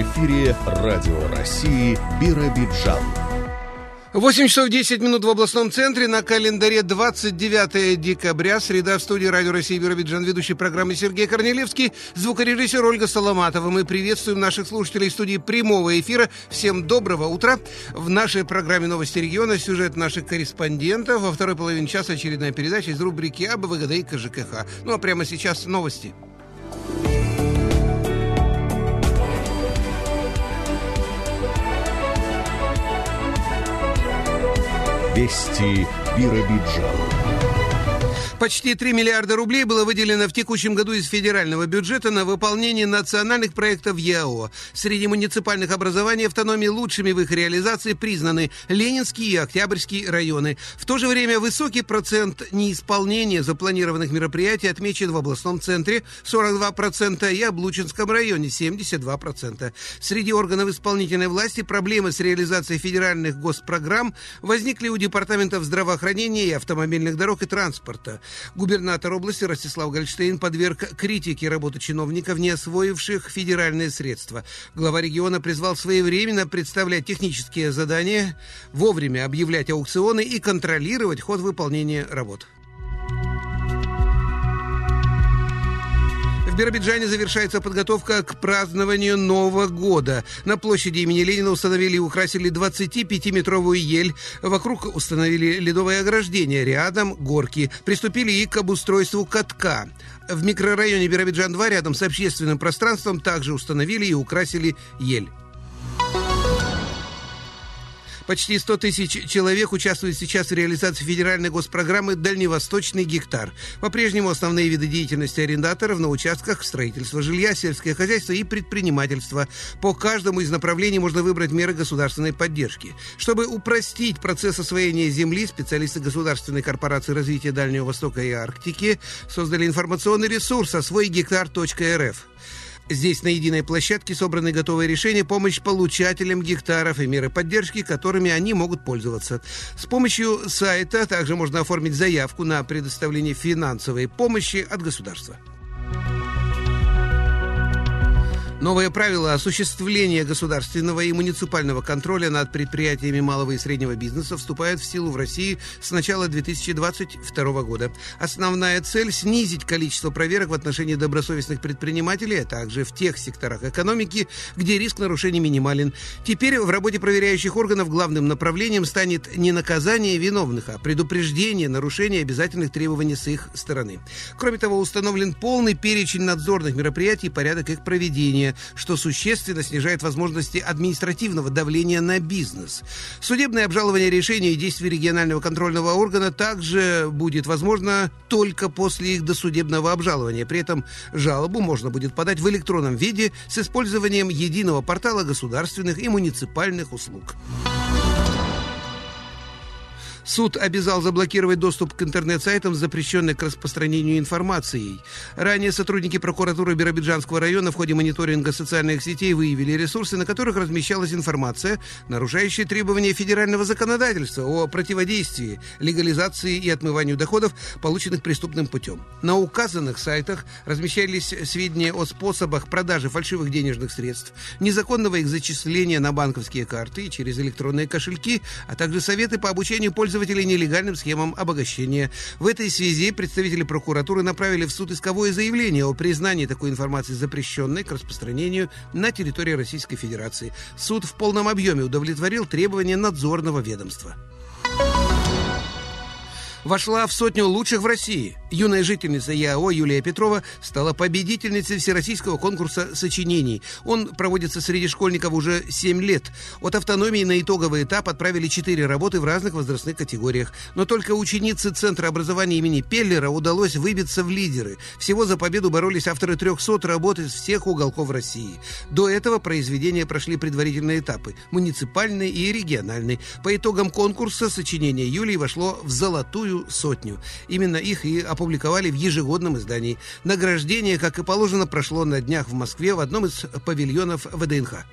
Эфире Радио России Биробиджан. 8 часов 10 минут в областном центре. На календаре 29 декабря. Среда в студии Радио России Биробиджан. Ведущий программы Сергей Корнелевский. Звукорежиссер Ольга Соломатова. Мы приветствуем наших слушателей в студии прямого эфира. Всем доброго утра. В нашей программе «Новости региона» сюжет наших корреспондентов. Во второй половине часа очередная передача из рубрики АБВГД и КЖКХ. Ну а прямо сейчас новости. Вести Биробиджан. Почти 3 миллиарда рублей было выделено в текущем году из федерального бюджета на выполнение национальных проектов ЕАО. Среди муниципальных образований автономии лучшими в их реализации признаны Ленинский и Октябрьский районы. В то же время высокий процент неисполнения запланированных мероприятий отмечен в областном центре 42% и Облучинском районе 72%. Среди органов исполнительной власти проблемы с реализацией федеральных госпрограмм возникли у департаментов здравоохранения и автомобильных дорог и транспорта. Губернатор области Ростислав Гольштейн подверг критике работы чиновников, не освоивших федеральные средства. Глава региона призвал своевременно представлять технические задания, вовремя объявлять аукционы и контролировать ход выполнения работ. В Биробиджане завершается подготовка к празднованию Нового года. На площади имени Ленина установили и украсили 25-метровую ель. Вокруг установили ледовое ограждение. Рядом горки. Приступили и к обустройству катка. В микрорайоне Биробиджан-2 рядом с общественным пространством также установили и украсили ель. Почти 100 тысяч человек участвуют сейчас в реализации федеральной госпрограммы «Дальневосточный гектар». По-прежнему основные виды деятельности арендаторов на участках строительства жилья, сельское хозяйство и предпринимательство. По каждому из направлений можно выбрать меры государственной поддержки. Чтобы упростить процесс освоения земли, специалисты Государственной корпорации развития Дальнего Востока и Арктики создали информационный ресурс «Освойгектар.рф». Здесь на единой площадке собраны готовые решения, помощь получателям гектаров и меры поддержки, которыми они могут пользоваться. С помощью сайта также можно оформить заявку на предоставление финансовой помощи от государства. Новые правила осуществления государственного и муниципального контроля над предприятиями малого и среднего бизнеса вступают в силу в России с начала 2022 года. Основная цель – снизить количество проверок в отношении добросовестных предпринимателей, а также в тех секторах экономики, где риск нарушений минимален. Теперь в работе проверяющих органов главным направлением станет не наказание виновных, а предупреждение нарушения обязательных требований с их стороны. Кроме того, установлен полный перечень надзорных мероприятий и порядок их проведения что существенно снижает возможности административного давления на бизнес. Судебное обжалование решения и действий регионального контрольного органа также будет возможно только после их досудебного обжалования. При этом жалобу можно будет подать в электронном виде с использованием единого портала государственных и муниципальных услуг. Суд обязал заблокировать доступ к интернет-сайтам, запрещенным к распространению информации. Ранее сотрудники прокуратуры Биробиджанского района в ходе мониторинга социальных сетей выявили ресурсы, на которых размещалась информация, нарушающая требования федерального законодательства о противодействии, легализации и отмыванию доходов, полученных преступным путем. На указанных сайтах размещались сведения о способах продажи фальшивых денежных средств, незаконного их зачисления на банковские карты и через электронные кошельки, а также советы по обучению пользователей пользователей нелегальным схемам обогащения. В этой связи представители прокуратуры направили в суд исковое заявление о признании такой информации запрещенной к распространению на территории Российской Федерации. Суд в полном объеме удовлетворил требования надзорного ведомства вошла в сотню лучших в России. Юная жительница ЯО Юлия Петрова стала победительницей Всероссийского конкурса сочинений. Он проводится среди школьников уже 7 лет. От автономии на итоговый этап отправили 4 работы в разных возрастных категориях. Но только ученице Центра образования имени Пеллера удалось выбиться в лидеры. Всего за победу боролись авторы 300 работ из всех уголков России. До этого произведения прошли предварительные этапы – муниципальный и региональный. По итогам конкурса сочинение Юлии вошло в золотую сотню. Именно их и опубликовали в ежегодном издании. Награждение, как и положено, прошло на днях в Москве в одном из павильонов ВДНХ.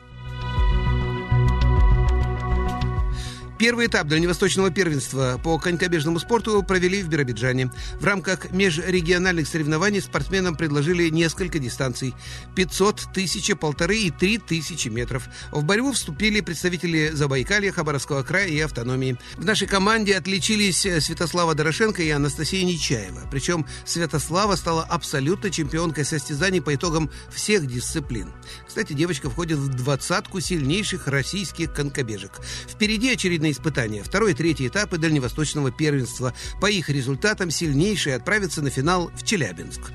Первый этап дальневосточного первенства по конькобежному спорту провели в Биробиджане. В рамках межрегиональных соревнований спортсменам предложили несколько дистанций – 500, 1000, полторы и 3000 метров. В борьбу вступили представители Забайкалья, Хабаровского края и автономии. В нашей команде отличились Святослава Дорошенко и Анастасия Нечаева. Причем Святослава стала абсолютно чемпионкой состязаний по итогам всех дисциплин. Кстати, девочка входит в двадцатку сильнейших российских конькобежек. Впереди очередные испытания. Второй и третий этапы дальневосточного первенства. По их результатам сильнейшие отправятся на финал в Челябинск.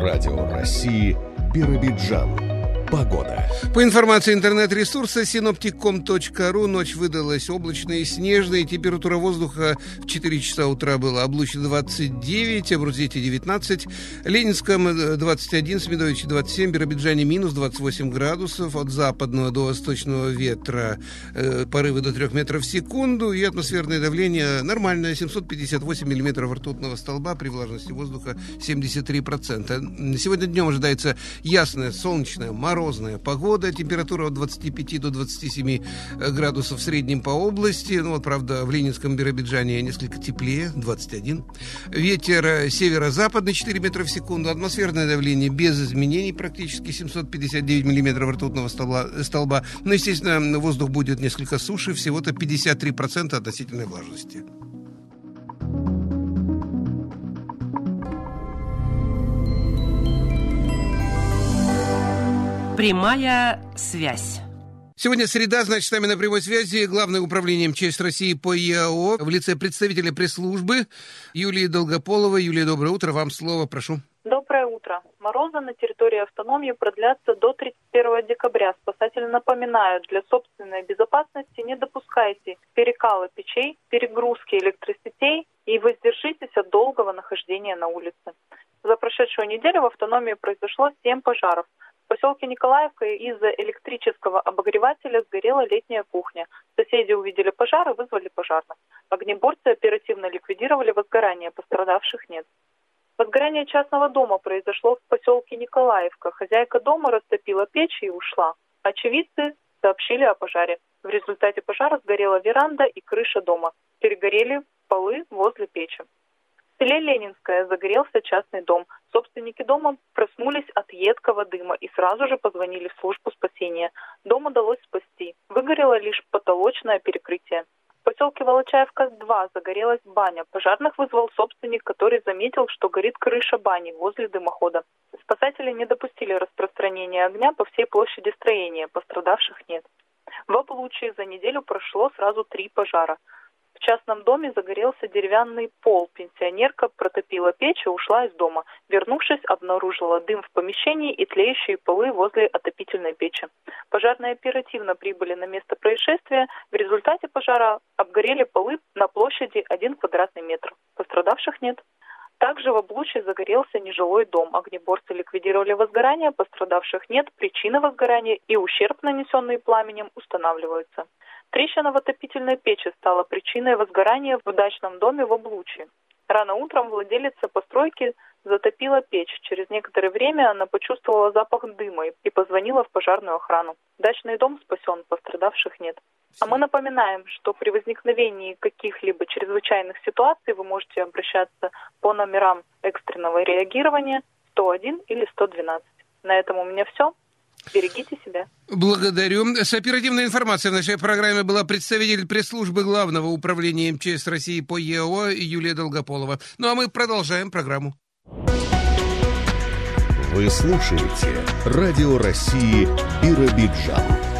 Радио России Биробиджан. Погода. По информации интернет-ресурса synoptic.com.ru ночь выдалась облачной и снежной. Температура воздуха в 4 часа утра была облачно 29, Абрузете 19, Ленинском 21, Смедовиче 27, Биробиджане минус 28 градусов. От западного до восточного ветра э, порывы до 3 метров в секунду. И атмосферное давление нормальное, 758 миллиметров ртутного столба при влажности воздуха 73%. Сегодня днем ожидается ясная, солнечная, морозная морозная погода, температура от 25 до 27 э, градусов в среднем по области. Ну вот, правда, в Ленинском Биробиджане несколько теплее, 21. Ветер э, северо-западный 4 метра в секунду. Атмосферное давление без изменений, практически 759 миллиметров ртутного столба. столба. Но, естественно, воздух будет несколько суше, всего-то 53% относительной влажности. Прямая связь. Сегодня среда, значит, с нами на прямой связи Главное управление МЧС России по ЕАО в лице представителя пресс-службы Юлии Долгополовой. Юлия, доброе утро. Вам слово, прошу. Доброе утро. Морозы на территории автономии продлятся до 31 декабря. Спасатели напоминают, для собственной безопасности не допускайте перекала печей, перегрузки электросетей и воздержитесь от долгого нахождения на улице. За прошедшую неделю в автономии произошло 7 пожаров – поселке Николаевка из-за электрического обогревателя сгорела летняя кухня. Соседи увидели пожар и вызвали пожарных. Огнеборцы оперативно ликвидировали возгорание, пострадавших нет. Возгорание частного дома произошло в поселке Николаевка. Хозяйка дома растопила печь и ушла. Очевидцы сообщили о пожаре. В результате пожара сгорела веранда и крыша дома. Перегорели полы возле печи. Селе Ленинское загорелся частный дом. Собственники дома проснулись от едкого дыма и сразу же позвонили в службу спасения. Дом удалось спасти. Выгорело лишь потолочное перекрытие. В поселке Волочаевка-2 загорелась баня. Пожарных вызвал собственник, который заметил, что горит крыша бани возле дымохода. Спасатели не допустили распространения огня по всей площади строения, пострадавших нет. В Облучье за неделю прошло сразу три пожара. В частном доме загорелся деревянный пол. Пенсионерка протопила печь и ушла из дома. Вернувшись, обнаружила дым в помещении и тлеющие полы возле отопительной печи. Пожарные оперативно прибыли на место происшествия. В результате пожара обгорели полы на площади 1 квадратный метр. Пострадавших нет. Также в Облуче загорелся нежилой дом. Огнеборцы ликвидировали возгорание, пострадавших нет, причины возгорания и ущерб, нанесенный пламенем, устанавливаются. Трещина в отопительной печи стала причиной возгорания в дачном доме в Облучье. Рано утром владелица постройки затопила печь. Через некоторое время она почувствовала запах дыма и позвонила в пожарную охрану. Дачный дом спасен, пострадавших нет. А мы напоминаем, что при возникновении каких-либо чрезвычайных ситуаций вы можете обращаться по номерам экстренного реагирования 101 или 112. На этом у меня все. Берегите себя. Благодарю. С оперативной информацией в нашей программе была представитель пресс-службы Главного управления МЧС России по ЕО Юлия Долгополова. Ну а мы продолжаем программу. Вы слушаете Радио России Биробиджан.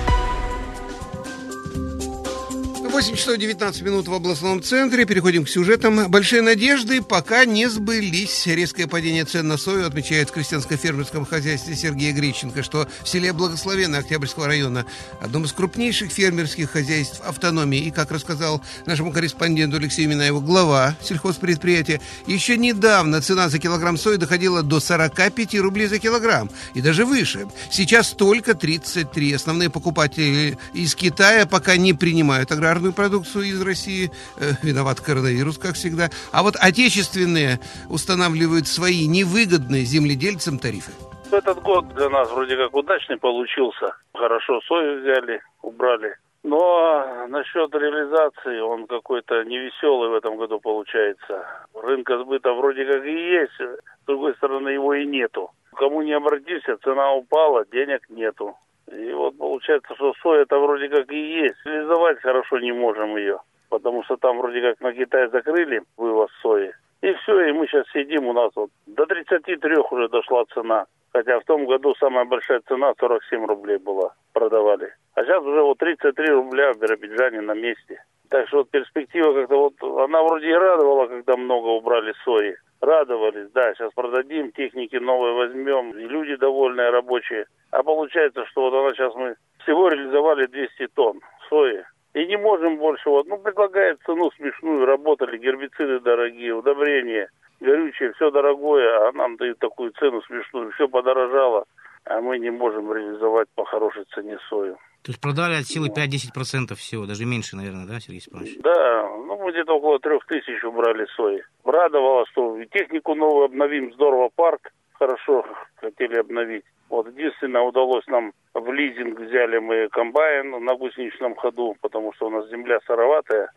8 часов 19 минут в областном центре. Переходим к сюжетам. Большие надежды пока не сбылись. Резкое падение цен на сою отмечает в крестьянско-фермерском хозяйстве Сергея Греченко, что в селе Благословенно Октябрьского района, одном из крупнейших фермерских хозяйств автономии, и, как рассказал нашему корреспонденту Алексею Минаеву, глава сельхозпредприятия, еще недавно цена за килограмм сои доходила до 45 рублей за килограмм, и даже выше. Сейчас только 33. Основные покупатели из Китая пока не принимают аграрную импортную продукцию из России. Э, виноват коронавирус, как всегда. А вот отечественные устанавливают свои невыгодные земледельцам тарифы. Этот год для нас вроде как удачный получился. Хорошо сою взяли, убрали. Но насчет реализации он какой-то невеселый в этом году получается. Рынка сбыта вроде как и есть, с другой стороны его и нету. Кому не обратишься, цена упала, денег нету. И вот получается, что соя это вроде как и есть. Реализовать хорошо не можем ее, потому что там вроде как на Китай закрыли вывоз сои. И все, и мы сейчас сидим, у нас вот до 33 уже дошла цена. Хотя в том году самая большая цена 47 рублей была, продавали. А сейчас уже вот 33 рубля в Биробиджане на месте. Так что вот перспектива как-то вот, она вроде и радовала, когда много убрали сои. Радовались, да, сейчас продадим, техники новые возьмем, люди довольные, рабочие. А получается, что вот она сейчас мы всего реализовали 200 тонн сои. И не можем больше, вот, ну, предлагает цену смешную, работали, гербициды дорогие, удобрения горючее, все дорогое, а нам дают такую цену смешную, все подорожало, а мы не можем реализовать по хорошей цене сою. То есть продали от силы 5-10% всего, даже меньше, наверное, да, Сергей Степанович? Да, ну мы где-то около трех тысяч убрали сои. Радовало, что технику новую обновим, здорово парк, хорошо хотели обновить. Вот единственное, удалось нам в лизинг взяли мы комбайн на гусеничном ходу, потому что у нас земля сыроватая.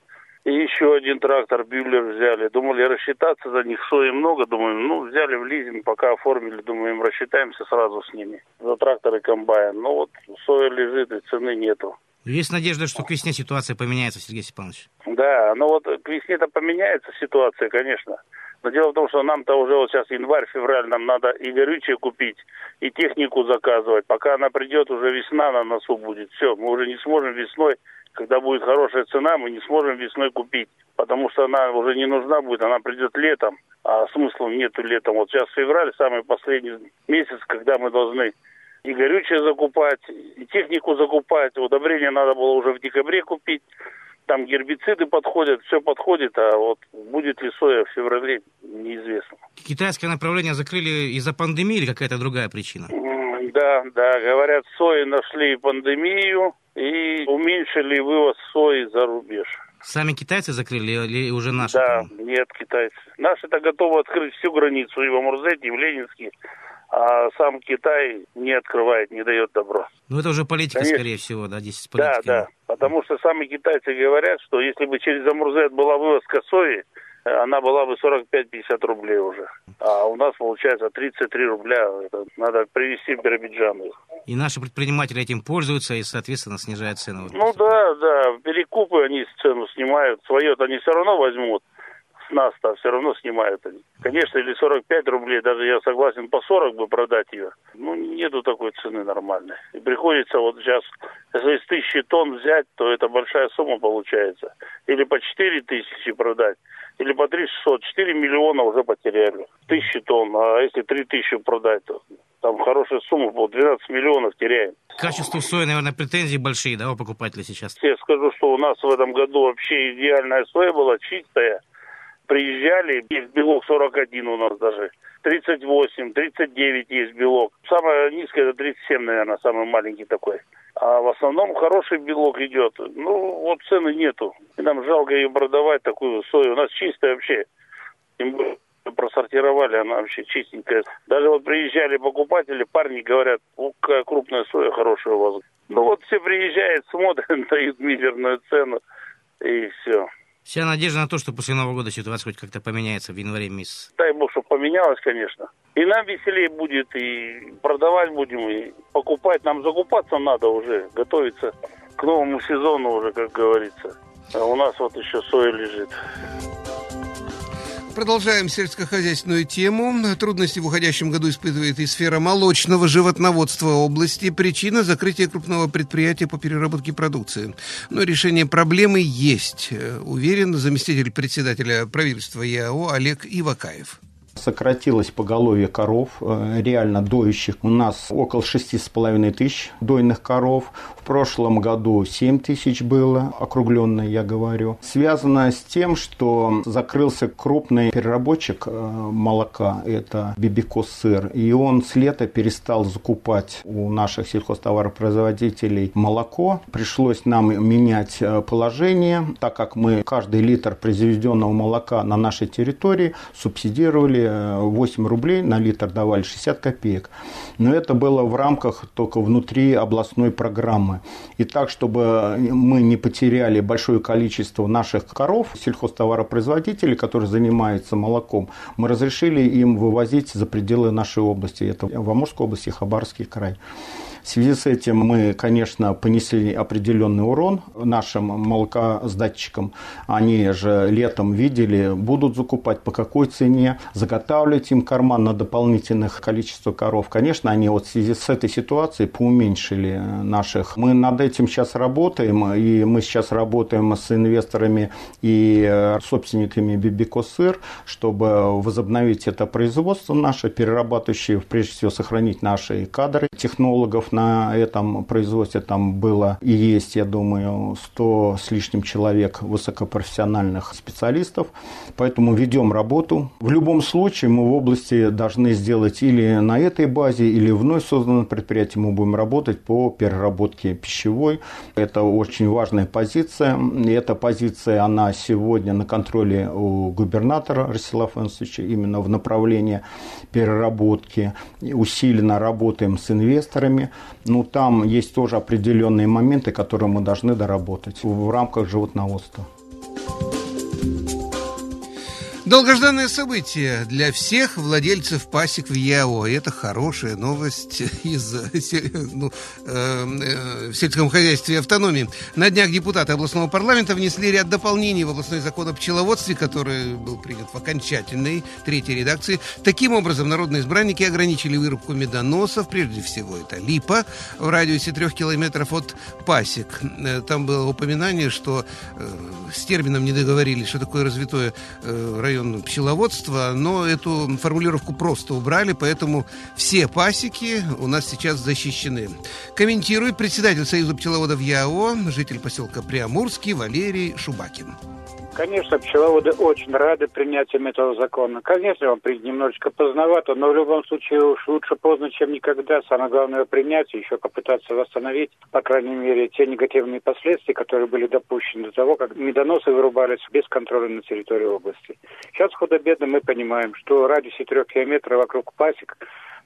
И еще один трактор Бюллер взяли. Думали рассчитаться за них, сои много. Думаем, ну, взяли в лизинг, пока оформили. Думаем, рассчитаемся сразу с ними. За трактор и комбайн. Ну вот, соя лежит, и цены нету. Есть надежда, что к весне ситуация поменяется, Сергей Степанович? Да, ну вот к весне-то поменяется ситуация, конечно. Но дело в том, что нам-то уже вот сейчас январь-февраль, нам надо и горючее купить, и технику заказывать. Пока она придет, уже весна на носу будет. Все, мы уже не сможем весной когда будет хорошая цена, мы не сможем весной купить, потому что она уже не нужна будет, она придет летом, а смысла нету летом. Вот сейчас февраль, самый последний месяц, когда мы должны и горючее закупать, и технику закупать, удобрения надо было уже в декабре купить, там гербициды подходят, все подходит, а вот будет ли соя в феврале, неизвестно. Китайское направление закрыли из-за пандемии или какая-то другая причина? Да, да, говорят, сои нашли пандемию, и уменьшили вывоз сои за рубеж. Сами китайцы закрыли или уже наши? Да, там? нет, китайцы. Наши-то готовы открыть всю границу и в Амурзете, и в Ленинске, а сам Китай не открывает, не дает добро. Ну это уже политика, Конечно. скорее всего, да, здесь политика. Да, да, потому что сами китайцы говорят, что если бы через Амурзет была вывозка сои, она была бы 45-50 рублей уже. А у нас получается 33 рубля. Это надо привезти в Биробиджан. И наши предприниматели этим пользуются и, соответственно, снижают цену. Ну да, да. Перекупы они цену снимают. Свое-то они все равно возьмут нас-то все равно снимают они. Конечно, или 45 рублей, даже я согласен по 40 бы продать ее. Ну, нету такой цены нормальной. И приходится вот сейчас, если из тысячи тонн взять, то это большая сумма получается. Или по 4 тысячи продать, или по 3 600. 4 миллиона уже потеряли. Тысячи тонн, а если 3 тысячи продать, то там хорошая сумма, по 12 миллионов теряем. Качество сои, наверное, претензии большие, да, у покупателей сейчас? Я скажу, что у нас в этом году вообще идеальная соя была, чистая, приезжали, есть белок 41 у нас даже. 38, 39 есть белок. Самое низкое это 37, наверное, самый маленький такой. А в основном хороший белок идет. Ну, вот цены нету. И нам жалко ее продавать, такую сою. У нас чистая вообще. Тем более просортировали, она вообще чистенькая. Даже вот приезжали покупатели, парни говорят, о, какая крупная соя хорошая у вас. Ну вот все приезжают, смотрят, дают мизерную цену, и все. Вся надежда на то, что после Нового года ситуация хоть как-то поменяется в январе месяце. Дай бог, чтобы поменялось, конечно. И нам веселее будет, и продавать будем, и покупать. Нам закупаться надо уже, готовиться к новому сезону уже, как говорится. А у нас вот еще соя лежит. Продолжаем сельскохозяйственную тему. Трудности в уходящем году испытывает и сфера молочного животноводства области. Причина закрытия крупного предприятия по переработке продукции. Но решение проблемы есть, э, уверен заместитель председателя правительства ЯО Олег Ивакаев сократилось поголовье коров, э, реально доющих. У нас около шести с половиной тысяч дойных коров. В прошлом году 7 тысяч было, округленно я говорю. Связано с тем, что закрылся крупный переработчик э, молока, это Бибикос сыр, и он с лета перестал закупать у наших сельхозтоваропроизводителей молоко. Пришлось нам менять э, положение, так как мы каждый литр произведенного молока на нашей территории субсидировали 8 рублей на литр давали 60 копеек. Но это было в рамках только внутри областной программы. И так, чтобы мы не потеряли большое количество наших коров, сельхозтоваропроизводителей, которые занимаются молоком, мы разрешили им вывозить за пределы нашей области. Это в Амурской области, Хабаровский край. В связи с этим мы, конечно, понесли определенный урон нашим молокосдатчикам. Они же летом видели, будут закупать по какой цене, заготавливать им карман на дополнительных количество коров. Конечно, они вот в связи с этой ситуацией поуменьшили наших. Мы над этим сейчас работаем, и мы сейчас работаем с инвесторами и собственниками Бибико Сыр, чтобы возобновить это производство наше, перерабатывающее, прежде всего, сохранить наши кадры технологов, на этом производстве там было и есть, я думаю, 100 с лишним человек высокопрофессиональных специалистов. Поэтому ведем работу. В любом случае мы в области должны сделать или на этой базе, или вновь созданном предприятии мы будем работать по переработке пищевой. Это очень важная позиция. И эта позиция, она сегодня на контроле у губернатора Расила Фэнсовича именно в направлении переработки. Усиленно работаем с инвесторами ну, там есть тоже определенные моменты, которые мы должны доработать в рамках животноводства. Долгожданное событие для всех владельцев пасек в ЯО. Это хорошая новость из ну, э, в сельском хозяйстве и автономии. На днях депутаты областного парламента внесли ряд дополнений в областной закон о пчеловодстве, который был принят в окончательной третьей редакции. Таким образом, народные избранники ограничили вырубку медоносов, прежде всего это липа, в радиусе трех километров от пасек. Э, там было упоминание, что э, с термином не договорились, что такое развитое э, район район пчеловодства, но эту формулировку просто убрали, поэтому все пасеки у нас сейчас защищены. Комментирует председатель Союза пчеловодов ЯО, житель поселка Приамурский Валерий Шубакин. Конечно, пчеловоды очень рады принятием этого закона. Конечно, он немножечко поздновато, но в любом случае уж лучше поздно, чем никогда. Самое главное принять и еще попытаться восстановить, по крайней мере, те негативные последствия, которые были допущены до того, как медоносы вырубались без контроля на территории области. Сейчас худо-бедно мы понимаем, что радиусе трех километров вокруг пасек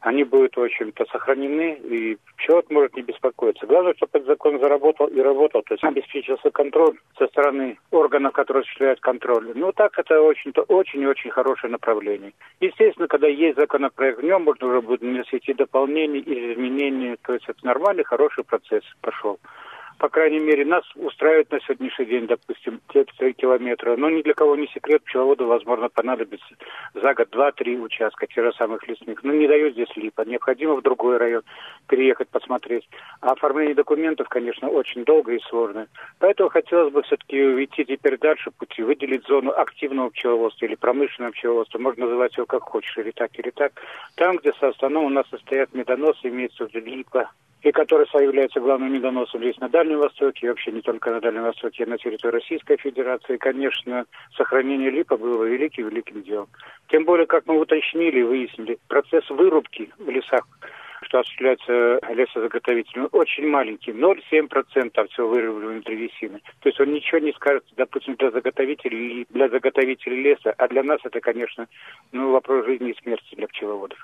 они будут, в общем-то, сохранены, и человек может не беспокоиться. Главное, чтобы этот закон заработал и работал, то есть обеспечился контроль со стороны органов, которые осуществляют контроль. Ну, так это очень-то очень-очень хорошее направление. Естественно, когда есть законопроект, в нем можно уже будет вносить и дополнения, и изменения, то есть это нормальный, хороший процесс пошел по крайней мере, нас устраивает на сегодняшний день, допустим, те 3 километра. Но ни для кого не секрет, пчеловоду, возможно, понадобится за год два-три участка тех же самых лесных. Но не дает здесь липа. Необходимо в другой район переехать, посмотреть. А оформление документов, конечно, очень долго и сложно. Поэтому хотелось бы все-таки уйти теперь дальше пути, выделить зону активного пчеловодства или промышленного пчеловодства. Можно называть его как хочешь, или так, или так. Там, где со основном у нас состоят медоносы, имеется в виду липа, и который является главным медоносом здесь на Дальнем Востоке, и вообще не только на Дальнем Востоке, а на территории Российской Федерации. Конечно, сохранение липа было великим-великим делом. Тем более, как мы уточнили и выяснили, процесс вырубки в лесах что осуществляется лесозаготовителем, очень маленький, 0,7% от всего вырубленной древесины. То есть он ничего не скажет, допустим, для заготовителей, для заготовителей леса, а для нас это, конечно, ну, вопрос жизни и смерти для пчеловодов.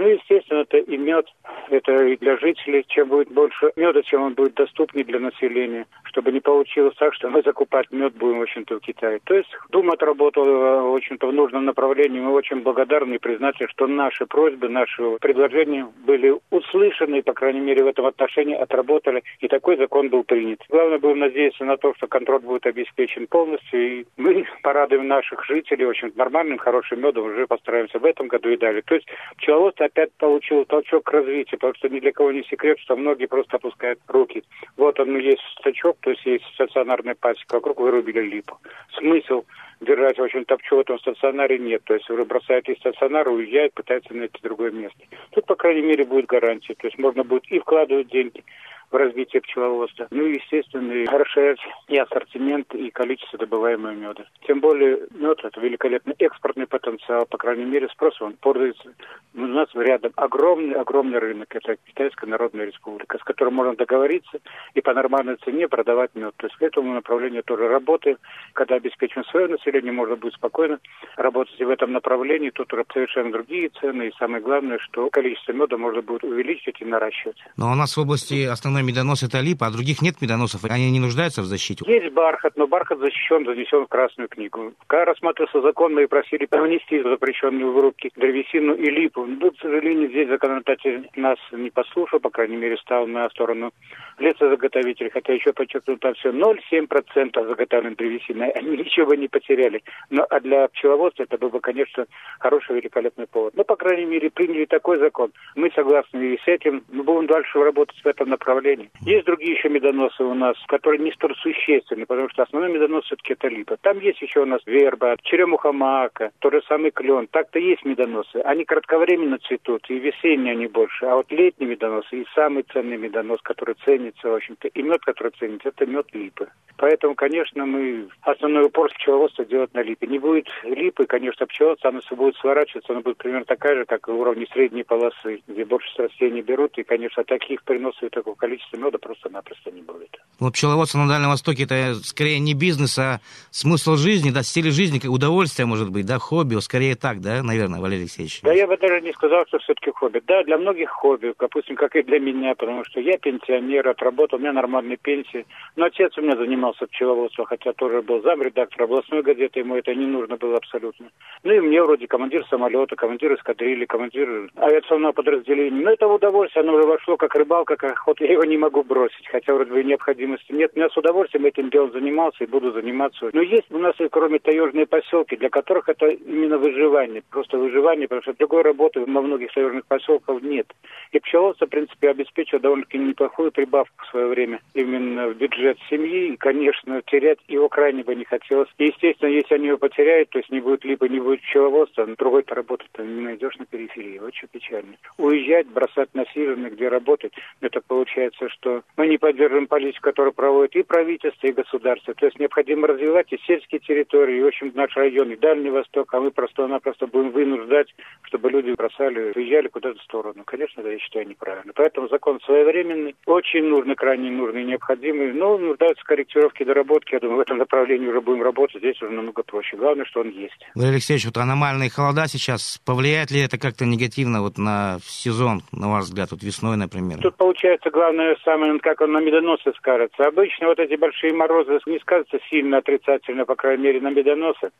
Ну, естественно, это и мед, это и для жителей. Чем будет больше меда, чем он будет доступнее для населения, чтобы не получилось так, что мы закупать мед будем, в общем-то, в Китае. То есть Дума отработала, в общем-то, в нужном направлении. Мы очень благодарны и признательны, что наши просьбы, наши предложения были услышаны, по крайней мере, в этом отношении отработали, и такой закон был принят. Главное, будем надеяться на то, что контроль будет обеспечен полностью, и мы порадуем наших жителей очень нормальным, хорошим медом, уже постараемся в этом году и далее. То есть пчеловодство опять получил толчок к развитию, потому что ни для кого не секрет, что многие просто опускают руки. Вот он есть стачок, то есть есть стационарная пасека, вокруг вырубили липу. Смысл держать, в общем-то, в этом стационаре нет. То есть уже бросают из стационара, уезжают, пытаются найти другое место. Тут, по крайней мере, будет гарантия. То есть можно будет и вкладывать деньги, в развитии пчеловодства. Ну и, естественно, и расширять и ассортимент, и количество добываемого меда. Тем более мед – это великолепный экспортный потенциал, по крайней мере, спрос он пользуется. У нас рядом огромный-огромный рынок – это Китайская Народная Республика, с которой можно договориться и по нормальной цене продавать мед. То есть к этому направлению тоже работаем. Когда обеспечим свое население, можно будет спокойно работать в этом направлении. Тут уже совершенно другие цены. И самое главное, что количество меда можно будет увеличить и наращивать. Но у нас в области основной медонос это липа, а других нет медоносов. Они не нуждаются в защите? Есть бархат, но бархат защищен, занесен в Красную книгу. Когда рассматривался закон, мы просили внести запрещенную вырубки древесину и липу. Но, к сожалению, здесь законодатель нас не послушал, по крайней мере, стал на сторону лесозаготовителей. Хотя еще подчеркну, там все 0,7% заготовленной древесины. Они ничего не потеряли. Но а для пчеловодства это был бы, конечно, хороший, великолепный повод. Ну, по крайней мере, приняли такой закон. Мы согласны и с этим. Мы будем дальше работать в этом направлении. Есть другие еще медоносы у нас, которые не столь существенны, потому что основной медонос все-таки это липа. Там есть еще у нас верба, черемуха мака, тот же самый клен. Так-то есть медоносы. Они кратковременно цветут, и весенние они больше. А вот летние медоносы и самый ценный медонос, который ценится, в общем-то, и мед, который ценится, это мед липы. Поэтому, конечно, мы основной упор пчеловодства делать на липе. Не будет липы, конечно, пчеловодство, оно все будет сворачиваться, оно будет примерно такая же, как и уровне средней полосы, где больше растений берут, и, конечно, таких приносов и такого количества меда просто-напросто не будет. Ну, пчеловодство на Дальнем Востоке это скорее не бизнес, а смысл жизни, да, стиль жизни, как удовольствие, может быть, да, хобби, скорее так, да, наверное, Валерий Алексеевич? Да, я бы даже не сказал, что все-таки хобби. Да, для многих хобби, допустим, как и для меня, потому что я пенсионер, отработал, у меня нормальная пенсия. Но отец у меня занимался пчеловодством, хотя тоже был замредактор областной газеты, ему это не нужно было абсолютно. Ну и мне вроде командир самолета, командир эскадрильи, командир авиационного подразделения. Но это удовольствие, оно уже вошло как рыбалка, как охота, я его не могу бросить, хотя вроде бы необходимости нет. Но я с удовольствием этим делом занимался и буду заниматься. Но есть у нас и кроме таежные поселки, для которых это именно выживание, просто выживание, потому что другой работы во многих таежных поселках нет. И пчеловодство, в принципе, обеспечило довольно-таки неплохую прибавку в свое время именно в бюджет семьи. И, конечно, терять его крайне бы не хотелось. И, естественно, если они его потеряют, то есть не будет либо не будет пчеловодства, другой работы ты не найдешь на периферии. Очень печально. Уезжать, бросать насиженных, где работать, это получается, что мы не поддерживаем политику, которую проводит и правительство, и государство. То есть необходимо развивать и сельские территории, и, в общем, наш район, и Дальний Восток, а мы просто-напросто будем вынуждать, чтобы люди бросали, уезжали куда-то в сторону. Конечно, это, я считаю, неправильно. Поэтому закон своевременный, очень нужный, крайне нужный, необходимый, но нуждаются корректировки, доработки. Я думаю, в этом направлении уже будем работать, здесь уже намного проще. Главное, что он есть. Валерий Алексеевич, вот аномальные холода сейчас, повлияет ли это как-то негативно вот на сезон, на ваш взгляд, вот весной, например? Тут получается главное самое, как он на медоносы скажется. Обычно вот эти большие морозы не скажутся сильно отрицательно, по крайней мере, на медоносы.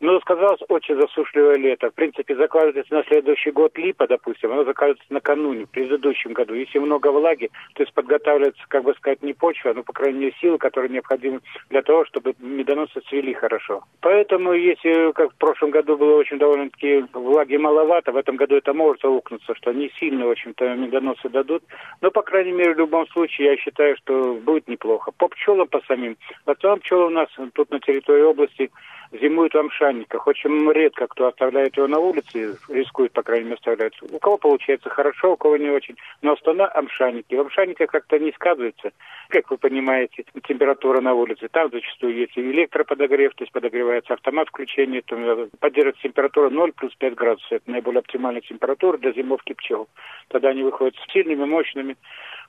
Ну, сказалось очень засушливое лето. В принципе, закладывается на следующий год липа, допустим, оно закладывается накануне, в предыдущем году. Если много влаги, то есть подготавливается, как бы сказать, не почва, но, по крайней мере, силы, которые необходимы для того, чтобы медоносы цвели хорошо. Поэтому, если, как в прошлом году было очень довольно-таки влаги маловато, в этом году это может аукнуться, что не сильно, в общем-то, медоносы дадут. Но, по крайней мере, в любом случае, я считаю, что будет неплохо. По пчелам, по самим. В основном пчелы у нас тут на территории области зимуют в амшанниках. Очень редко кто оставляет его на улице, рискует, по крайней мере, оставлять. У кого получается хорошо, у кого не очень. Но основном амшанники. В амшанниках как-то не сказывается, как вы понимаете, температура на улице. Там зачастую есть электроподогрев, то есть подогревается автомат включения, то поддерживается температура 0 плюс 5 градусов. Это наиболее оптимальная температура для зимовки пчел. Тогда они выходят сильными, мощными.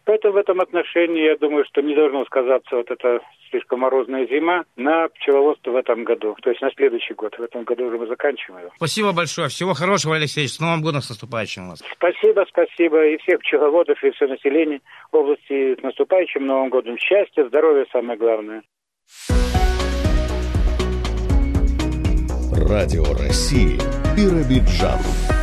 Поэтому в этом отношении я думаю, что не должно сказаться вот эта слишком морозная зима на пчеловодство в этом году. То есть на следующий год. В этом году уже мы заканчиваем. Спасибо большое. Всего хорошего, Алексей. С Новым годом, с наступающим вас. Спасибо, спасибо. И всех пчеловодов, и все население области с наступающим Новым годом. Счастья, здоровья самое главное. Радио России Биробиджан.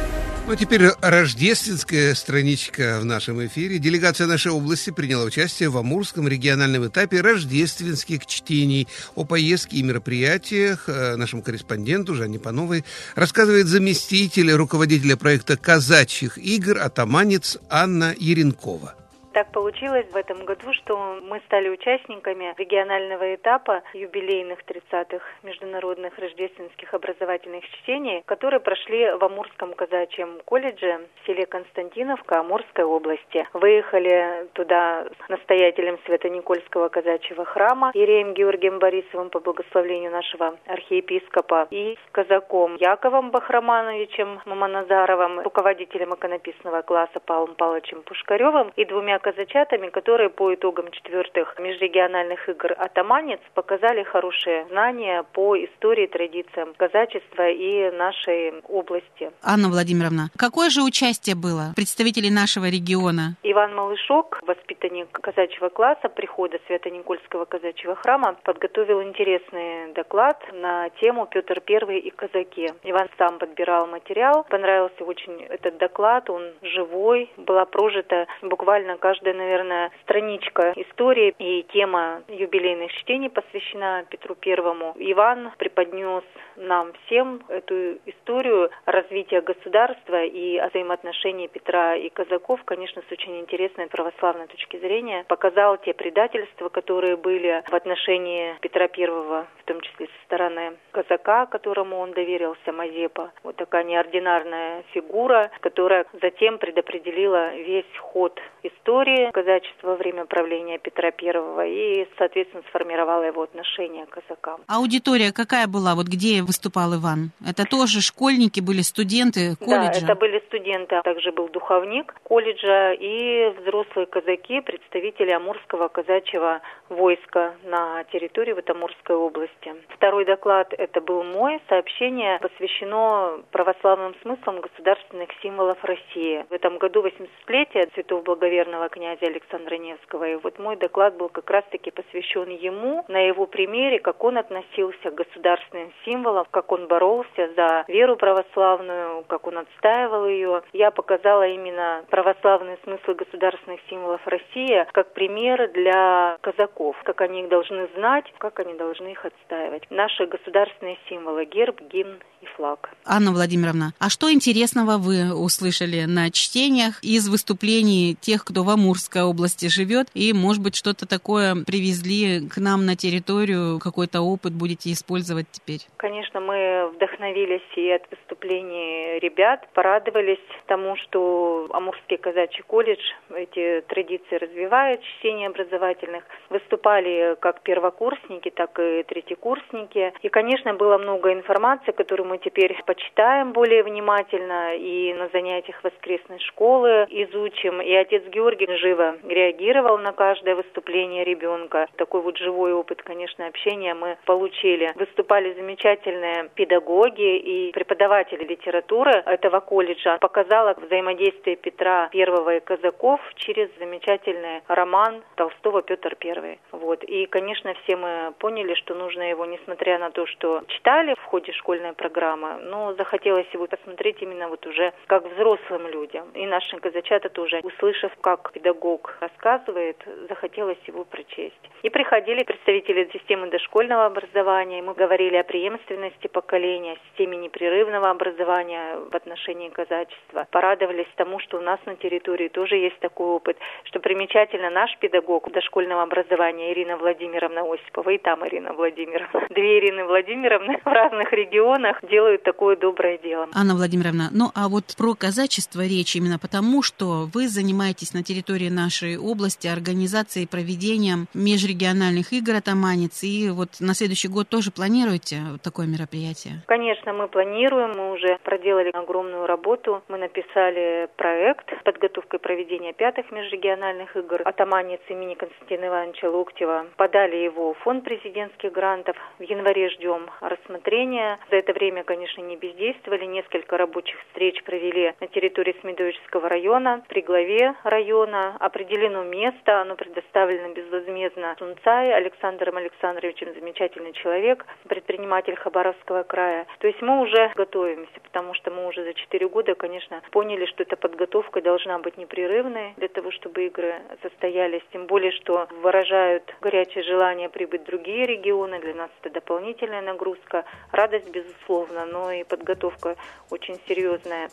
Ну, теперь рождественская страничка в нашем эфире. Делегация нашей области приняла участие в Амурском региональном этапе рождественских чтений. О поездке и мероприятиях э, нашему корреспонденту Жанне Пановой рассказывает заместитель руководителя проекта казачьих игр «Атаманец» Анна Еренкова. Так получилось в этом году, что мы стали участниками регионального этапа юбилейных 30-х международных рождественских образовательных чтений, которые прошли в Амурском казачьем колледже в селе Константиновка Амурской области. Выехали туда настоятелем Свято-Никольского казачьего храма Иереем Георгием Борисовым по благословению нашего архиепископа и с казаком Яковом Бахрамановичем Маманазаровым, руководителем иконописного класса Павлом Павловичем Пушкаревым и двумя казачатами, которые по итогам четвертых межрегиональных игр «Атаманец» показали хорошие знания по истории, традициям казачества и нашей области. Анна Владимировна, какое же участие было представителей нашего региона? Иван Малышок, воспитанник казачьего класса прихода Свято-Никольского казачьего храма, подготовил интересный доклад на тему Петр I и казаки. Иван сам подбирал материал, понравился очень этот доклад, он живой, была прожита буквально каждая, наверное, страничка истории и тема юбилейных чтений посвящена Петру Первому. Иван преподнес нам всем эту историю развития государства и взаимоотношений Петра и казаков, конечно, с очень интересной православной точки зрения. Показал те предательства, которые были в отношении Петра Первого, в том числе со стороны казака, которому он доверился, Мазепа. Вот такая неординарная фигура, которая затем предопределила весь ход истории казачества во время правления Петра Первого и, соответственно, сформировала его отношение к казакам. Аудитория какая была? Вот где выступал Иван? Это тоже школьники были, студенты колледжа? Да, это были студенты, а также был духовник колледжа и взрослые казаки, представители Амурского казачьего войска на территории вот Амурской области. Второй доклад это был мой. Сообщение посвящено православным смыслам государственных символов России. В этом году 80-летие святого благоверного князя Александра Невского. И вот мой доклад был как раз-таки посвящен ему, на его примере, как он относился к государственным символам, как он боролся за веру православную, как он отстаивал ее. Я показала именно православные смыслы государственных символов России как пример для казаков, как они их должны знать, как они должны их отстаивать. Наши государственные символы – герб, гимн и флаг. Анна Владимировна, а что интересного вы услышали на чтениях из выступлений тех, кто в Амурской области живет, и, может быть, что-то такое привезли к нам на территорию, какой-то опыт будете использовать теперь? Конечно, мы вдохновились и от выступлений ребят, порадовались тому, что Амурский казачий колледж эти традиции развивает, чтение образовательных. Выступали как первокурсники, так и третьекурсники. И, конечно, было много информации, которую мы теперь почитаем более внимательно и на занятиях воскресной школы изучим. И отец Георгий живо реагировал на каждое выступление ребенка. Такой вот живой опыт, конечно, общения мы получили. Выступали замечательные педагоги и преподаватели литературы этого колледжа. Показала взаимодействие Петра Первого и казаков через замечательный роман Толстого «Петр Первый». Вот. И, конечно, все мы поняли, что нужно его, несмотря на то, что читали в ходе школьной программы, но захотелось его посмотреть именно вот уже как взрослым людям. И наши казачата тоже, услышав, как педагог рассказывает, захотелось его прочесть. И приходили представители системы дошкольного образования, и мы говорили о преемственности поколения, о системе непрерывного образования в отношении казачества. Порадовались тому, что у нас на территории тоже есть такой опыт, что примечательно наш педагог дошкольного образования Ирина Владимировна Осипова, и там Ирина Владимировна. Две Ирины Владимировны в разных регионах делают такое доброе дело. Анна Владимировна, ну а вот про казачество речь именно потому, что вы занимаетесь на территории нашей области организацией и проведением межрегиональных игр «Атаманец», и вот на следующий год тоже планируете такое мероприятие? Конечно, мы планируем, мы уже проделали огромную работу, мы написали проект с подготовкой проведения пятых межрегиональных игр «Атаманец» имени Константина Ивановича Локтева. Подали его в фонд президентских грантов. В январе ждем рассмотрения. За это время, конечно, не бездействовали. Несколько рабочих встреч провели на территории Смедовического района, при главе района. Определено место, оно предоставлено безвозмездно Сунцай Александром Александровичем, замечательный человек, предприниматель Хабаровского края. То есть мы уже готовимся, потому что мы уже за четыре года, конечно, поняли, что эта подготовка должна быть непрерывной для того, чтобы игры состоялись. Тем более, что выражают горячее желание прибыть в другие регионы. Для нас это дополнительная нагрузка. Радость, безусловно, но и подготовка очень серьезная.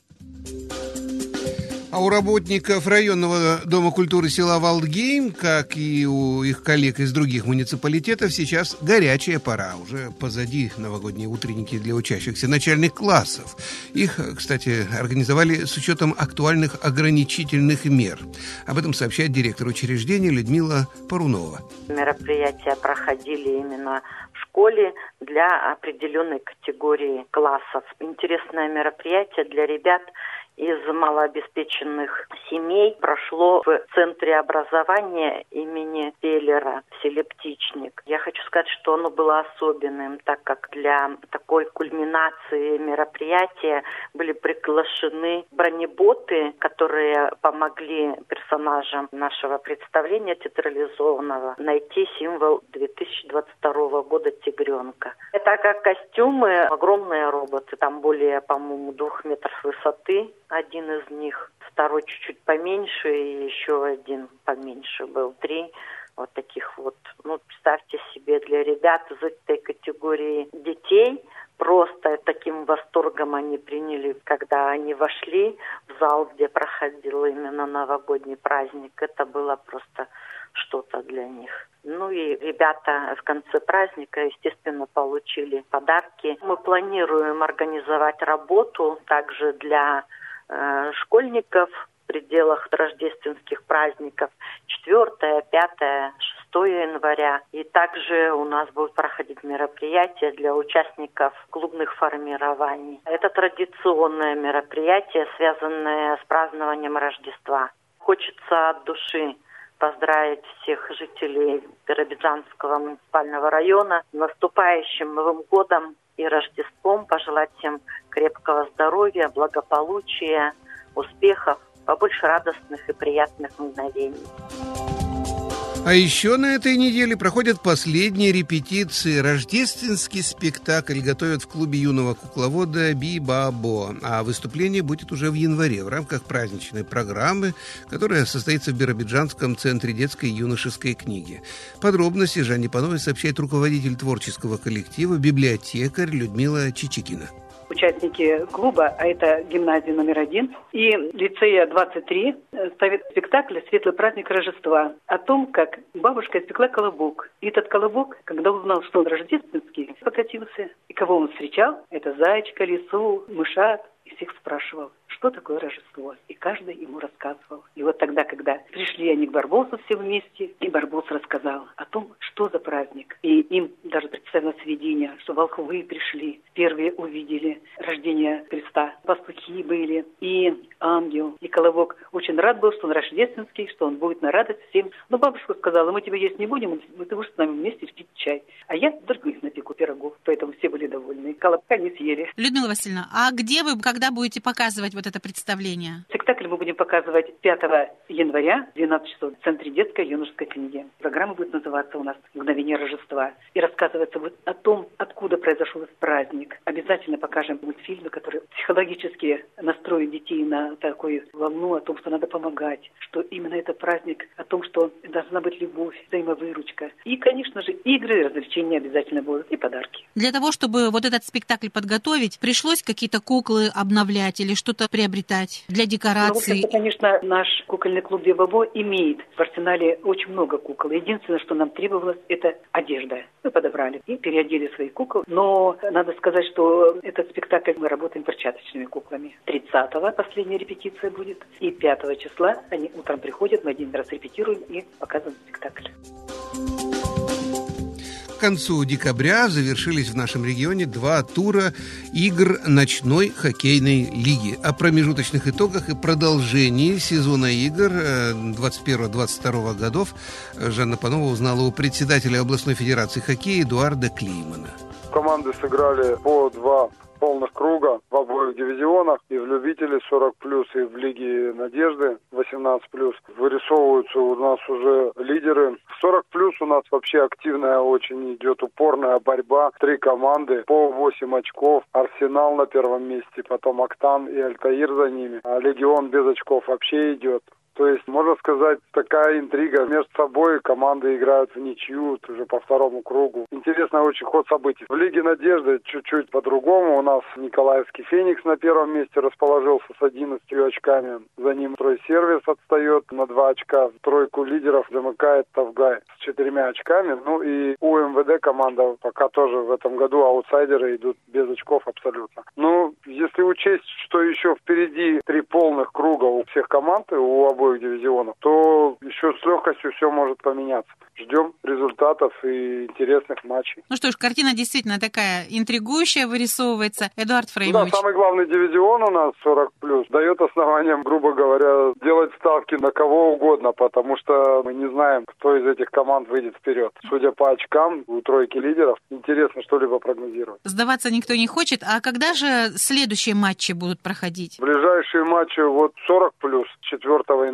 А у работников районного дома культуры села Валдгейм, как и у их коллег из других муниципалитетов, сейчас горячая пора. Уже позади новогодние утренники для учащихся начальных классов. Их, кстати, организовали с учетом актуальных ограничительных мер. Об этом сообщает директор учреждения Людмила Парунова. Мероприятия проходили именно в школе для определенной категории классов. Интересное мероприятие для ребят – из малообеспеченных семей прошло в Центре образования имени Пеллера в селе Птичник. Я хочу сказать, что оно было особенным, так как для такой кульминации мероприятия были приглашены бронеботы, которые помогли персонажам нашего представления театрализованного найти символ 2022 года тигренка. Это как костюмы, огромные роботы, там более, по-моему, двух метров высоты, один из них, второй чуть-чуть поменьше и еще один поменьше был, три вот таких вот. Ну, представьте себе, для ребят из этой категории детей просто таким восторгом они приняли, когда они вошли в зал, где проходил именно новогодний праздник. Это было просто что-то для них. Ну и ребята в конце праздника, естественно, получили подарки. Мы планируем организовать работу также для школьников в пределах рождественских праздников 4, 5, 6 января. И также у нас будут проходить мероприятия для участников клубных формирований. Это традиционное мероприятие, связанное с празднованием Рождества. Хочется от души поздравить всех жителей Биробиджанского муниципального района с наступающим Новым годом и Рождеством, пожелать всем крепкого здоровья, благополучия, успехов, побольше радостных и приятных мгновений. А еще на этой неделе проходят последние репетиции. Рождественский спектакль готовят в клубе юного кукловода Би-Бабо. А выступление будет уже в январе в рамках праздничной программы, которая состоится в Биробиджанском центре детской и юношеской книги. Подробности Жанне Пановой сообщает руководитель творческого коллектива, библиотекарь Людмила Чичикина участники клуба, а это гимназия номер один, и лицея 23 ставит спектакль «Светлый праздник Рождества» о том, как бабушка испекла колобок. И этот колобок, когда узнал, что он рождественский, покатился. И кого он встречал? Это зайчика, лису, мышат. И всех спрашивал, что такое Рождество. И каждый ему рассказывал. И вот тогда, когда пришли они к Барбосу все вместе, и Барбос рассказал о том, что за праздник. И им даже представилось видение, что волхвы пришли, первые увидели рождение Христа. Пастухи были, и ангел, и колобок. Очень рад был, что он рождественский, что он будет на радость всем. Но бабушка сказала, мы тебя есть не будем, ты будешь с нами вместе пить чай. А я других напеку пирогов, поэтому все были довольны. Колобка не съели. Людмила Васильевна, а где вы, когда будете показывать вот это представление? Спектакль мы будем показывать 5 января в 12 часов в Центре детской и юношеской книги. Программа будет называться у нас «Мгновение Рождества». И рассказывается вот о том, откуда произошел этот праздник. Обязательно покажем мультфильмы, которые психологически настроят детей на такую волну о том, что надо помогать, что именно это праздник, о том, что должна быть любовь, взаимовыручка. И, конечно же, игры развлечения обязательно будут, и подарки. Для того, чтобы вот этот спектакль подготовить, пришлось какие-то куклы обновлять или что-то приобретать для декорации? Ну, конечно, наш кукольный клуб Бебабо имеет в арсенале очень много кукол. Единственное, что нам требовалось, это одежда. Мы подобрали и переодели свои кукол. Но надо сказать, что этот спектакль мы работаем перчаточными куклами. 30-го последняя репетиция будет. И 5 числа они утром приходят, мы один раз репетируем и показываем спектакль концу декабря завершились в нашем регионе два тура игр ночной хоккейной лиги. О промежуточных итогах и продолжении сезона игр 21-22 э, годов Жанна Панова узнала у председателя областной федерации хоккея Эдуарда Клеймана. Команды сыграли по два полных круга в обоих дивизионах, и в любителей 40 плюс, и в Лиге Надежды 18 плюс. Вырисовываются у нас уже лидеры. В 40 плюс у нас вообще активная очень идет упорная борьба. Три команды по 8 очков. Арсенал на первом месте, потом Октан и Альтаир за ними. А Легион без очков вообще идет То есть, можно сказать, такая интрига. Между собой команды играют в ничью, уже по второму кругу. Интересный очень ход событий. В Лиге Надежды чуть-чуть по-другому. У нас Николаевский Феникс на первом месте расположился с 11 очками. За ним Стройсервис отстает на 2 очка. Тройку лидеров замыкает Тавгай с четырьмя очками. Ну и у МВД команда пока тоже в этом году аутсайдеры идут без очков абсолютно. Ну, если учесть, что еще впереди три полных круга у всех команд у обоих дивизионов, то еще с легкостью все может поменяться. Ждем результатов и интересных матчей. Ну что ж, картина действительно такая интригующая вырисовывается. Эдуард Фреймович. Да, самый главный дивизион у нас 40 плюс дает основанием, грубо говоря, делать ставки на кого угодно, потому что мы не знаем, кто из этих команд выйдет вперед. Судя по очкам у тройки лидеров, интересно что-либо прогнозировать. Сдаваться никто не хочет. А когда же следующие матчи будут проходить? Ближайшие матчи вот 40 плюс 4 января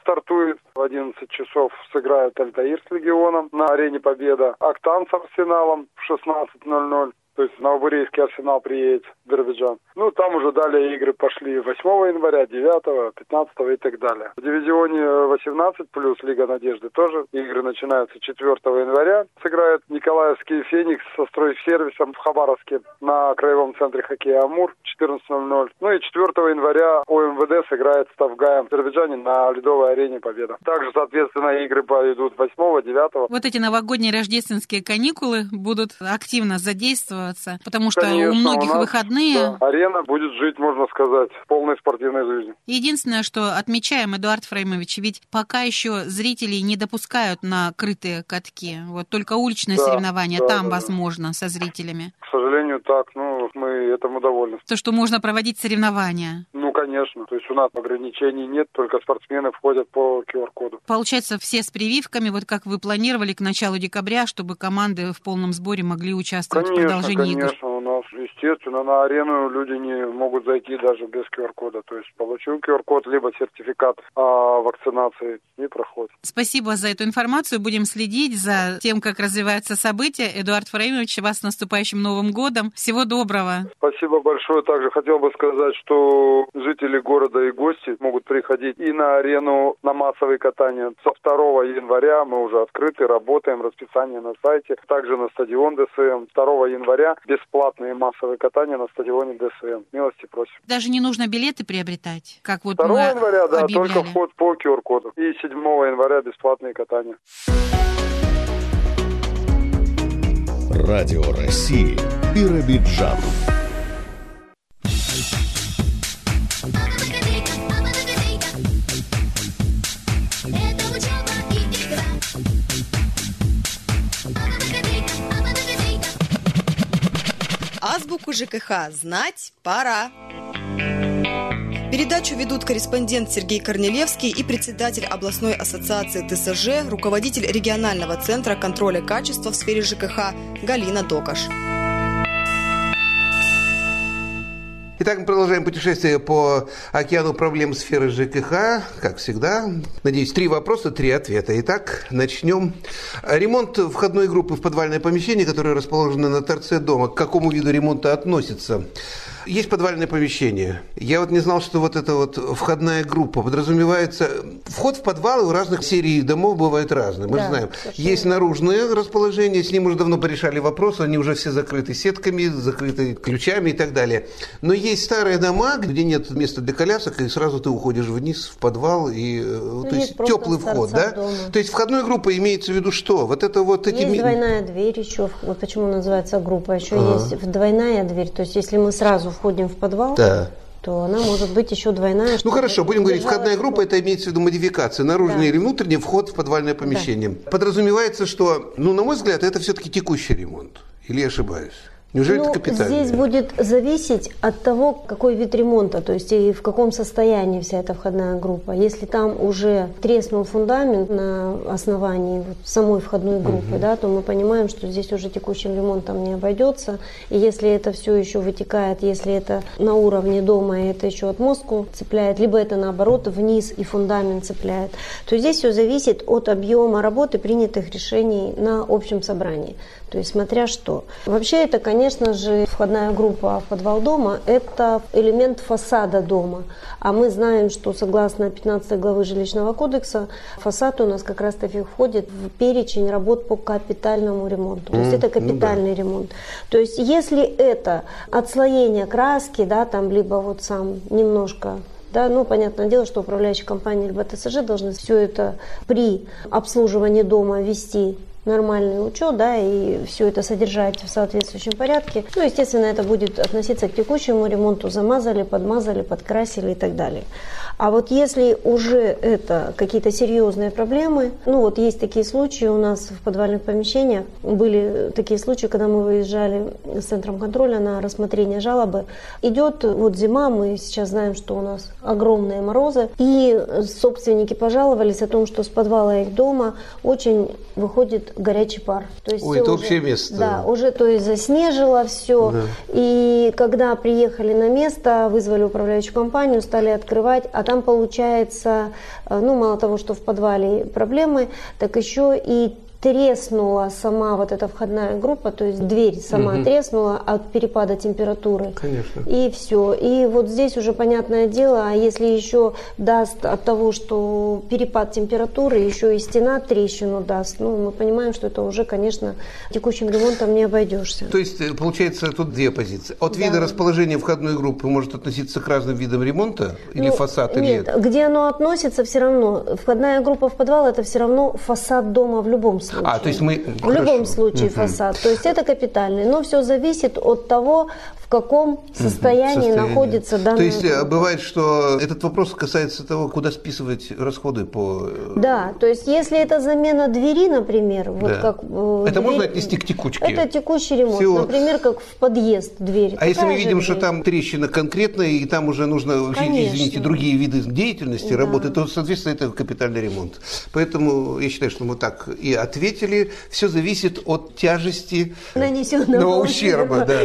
стартует. В 11 часов сыграют Альтаир с Легионом на арене Победа. Октан с Арсеналом в 16.00. То есть Новобурейский арсенал приедет в Биробиджан. Ну, там уже далее игры пошли 8 января, 9, 15 и так далее. В дивизионе 18 плюс Лига Надежды тоже игры начинаются 4 января. Сыграет Николаевский Феникс со стройсервисом в Хабаровске на краевом центре хоккея Амур 14.00. Ну и 4 января ОМВД сыграет с Тавгаем в Биробиджане на ледовой арене Победа. Также, соответственно, игры пойдут 8 9 Вот эти новогодние рождественские каникулы будут активно задействованы радоваться, потому что Конечно, у многих у нас, выходные. Да, арена будет жить, можно сказать, полной спортивной жизнью. Единственное, что отмечаем, Эдуард Фреймович, ведь пока еще зрителей не допускают на крытые катки. Вот только уличные да, соревнования да, там да, возможно со зрителями. К сожалению, так. Ну, мы этому довольны. То, что можно проводить соревнования. Ну, конечно. То есть у нас ограничений нет, только спортсмены входят по QR-коду. Получается, все с прививками, вот как вы планировали к началу декабря, чтобы команды в полном сборе могли участвовать конечно, в продолжении конечно, игр? у нас, естественно, на арену люди не могут зайти даже без QR-кода. То есть получил QR-код, либо сертификат о вакцинации и проходит. Спасибо за эту информацию. Будем следить за тем, как развиваются события. Эдуард Фреймович, вас с наступающим Новым годом. Всего доброго. Спасибо большое. Также хотел бы сказать, что жители города и гости могут приходить и на арену на массовые катания. Со 2 января мы уже открыты, работаем, расписание на сайте. Также на стадион ДСМ. 2 января бесплатные массовые катания на стадионе ДСМ. Милости просим. Даже не нужно билеты приобретать, как вот 2 мы января, да, объявляли. только вход по QR-коду. И 7 января бесплатные катания. Радио России Биробиджан. Азбуку ЖКХ знать пора. Передачу ведут корреспондент Сергей Корнелевский и председатель областной ассоциации ТСЖ, руководитель регионального центра контроля качества в сфере ЖКХ Галина Докаш. Итак, мы продолжаем путешествие по океану проблем сферы ЖКХ, как всегда. Надеюсь, три вопроса, три ответа. Итак, начнем. Ремонт входной группы в подвальное помещение, которое расположено на торце дома, к какому виду ремонта относится? Есть подвальное помещение. Я вот не знал, что вот эта вот входная группа подразумевается... Вход в подвалы у разных серий домов бывает разный, мы Да, знаем. совершенно. Есть наружное расположение, с ним уже давно порешали вопрос, они уже все закрыты сетками, закрыты ключами и так далее. Но есть старые дома, где нет места для колясок, и сразу ты уходишь вниз в подвал, и, э, то есть теплый вход, да? дома. То есть входной группа имеется в виду что? Вот это вот эти... Есть двойная дверь еще, вот почему называется группа. Еще Ага. есть двойная дверь. То есть если мы сразу входим в подвал, Да. то она может быть еще двойная. Ну хорошо, будем говорить, входная группа это имеется в виду модификация, наружный Да. или внутренний вход в подвальное помещение. Подразумевается, что, ну, на мой взгляд, это все-таки текущий ремонт. Или я ошибаюсь? Неужели Ну, это капитальный? здесь будет зависеть от того, какой вид ремонта, то есть и в каком состоянии вся эта входная группа. Если там уже треснул фундамент на основании вот самой входной группы, Мгм. да, то мы понимаем, что здесь уже текущим ремонтом не обойдется. И если это все еще вытекает, если это на уровне дома и это еще отмостку цепляет, либо это наоборот вниз и фундамент цепляет, то здесь все зависит от объема работы принятых решений на общем собрании. То есть смотря что. Вообще это, конечно же, входная группа в подвал дома – это элемент фасада дома. А мы знаем, что согласно 15 главы жилищного кодекса, фасад у нас как раз-таки входит в перечень работ по капитальному ремонту. То есть это капитальный ну, да. ремонт. То есть если это отслоение краски, да, там, либо вот сам немножко да, ну, понятное дело, что управляющая компания либо ТСЖ должны все это при обслуживании дома вести нормальный учет, да, и все это содержать в соответствующем порядке. Ну, естественно, это будет относиться к текущему ремонту, замазали, подмазали, подкрасили и так далее. А вот если уже это какие-то серьезные проблемы, ну вот есть такие случаи у нас в подвальных помещениях, были такие случаи, когда мы выезжали с центром контроля на рассмотрение жалобы. Идет вот зима, мы сейчас знаем, что у нас огромные морозы, и собственники пожаловались о том, что с подвала их дома очень выходит горячий пар. То есть Ой, это уже, общее место. Да, уже то есть заснежило все. Да. И когда приехали на место, вызвали управляющую компанию, стали открывать, а там получается, э, ну мало того, что в подвале проблемы, так еще и треснула сама вот эта входная группа, то есть дверь сама угу. треснула от перепада температуры. Конечно. И все. И вот здесь уже понятное дело, а если еще даст от того, что перепад температуры, еще и стена трещину даст, ну, мы понимаем, что это уже, конечно, текущим ремонтом не обойдешься. То есть, э, получается, тут две позиции. От да. вида расположения входной группы может относиться к разным видам ремонта? Или ну, фасад? Нет, или... где оно относится, все равно. Входная группа в подвал – это все равно фасад дома в любом случае случае. А, то есть мы... В Хорошо. любом случае угу. фасад. То есть это капитальный. Но все зависит от того, в каком состоянии, состоянии. находится данный. То есть группа. Э, бывает, что этот вопрос касается того, куда списывать расходы по... Э, да, то есть если это замена двери, например, вот да. как... Э, это дверь, можно отнести к текучке? Это текущий ремонт, Все. например, как в подъезд дверь. А если мы видим, дверь? что там трещина конкретная, и там уже нужно, Конечно. извините, другие виды деятельности, да. работы, то, соответственно, это капитальный ремонт. Поэтому я считаю, что мы так и ответили. Все зависит от тяжести нанесенного ущерба. Да.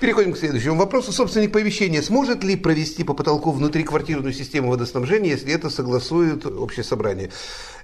Переходим к следующему вопросу. Собственник помещения сможет ли провести по потолку внутриквартирную систему водоснабжения, если это согласует общее собрание?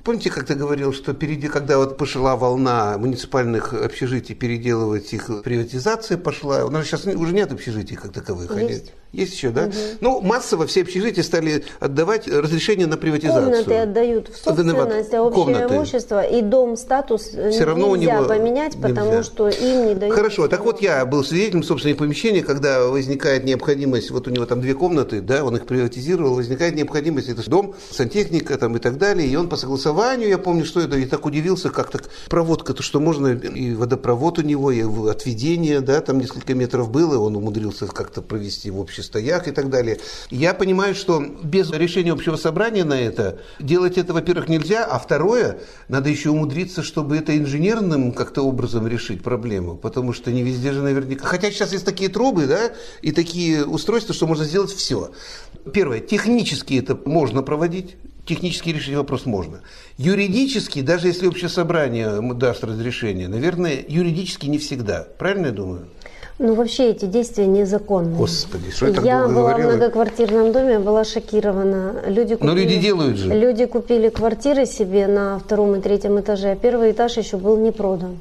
Помните, как ты говорил, что впереди, когда вот пошла волна муниципальных общежитий, переделывать их, приватизация пошла. У нас сейчас уже нет общежитий как таковых. Есть. Есть еще, да? Угу. Ну, массово все общежития стали отдавать разрешение на приватизацию. Комнаты отдают в собственность, а общее Комнаты. имущество и дом статус все равно нельзя у него поменять, нельзя. потому что им не дают. Хорошо, так вот я был свидетелем собственного помещения, когда возникает необходимость, вот у него там две комнаты, да, он их приватизировал, возникает необходимость, это дом, сантехника там и так далее, и он по согласованию, я помню, что это, и так удивился, как так проводка-то, что можно, и водопровод у него, и отведение, да, там несколько метров было, он умудрился как-то провести в общем стоях и так далее. Я понимаю, что без решения общего собрания на это делать это, во-первых, нельзя, а второе, надо еще умудриться, чтобы это инженерным как-то образом решить проблему, потому что не везде же наверняка... Хотя сейчас есть такие трубы, да, и такие устройства, что можно сделать все. Первое, технически это можно проводить, технически решить вопрос можно. Юридически, даже если общее собрание даст разрешение, наверное, юридически не всегда. Правильно я думаю? Ну, вообще эти действия незаконные. Господи, что я Я была говорила? в многоквартирном доме, была шокирована. Люди купили, Но люди делают же. Люди купили квартиры себе на втором и третьем этаже, а первый этаж еще был не продан.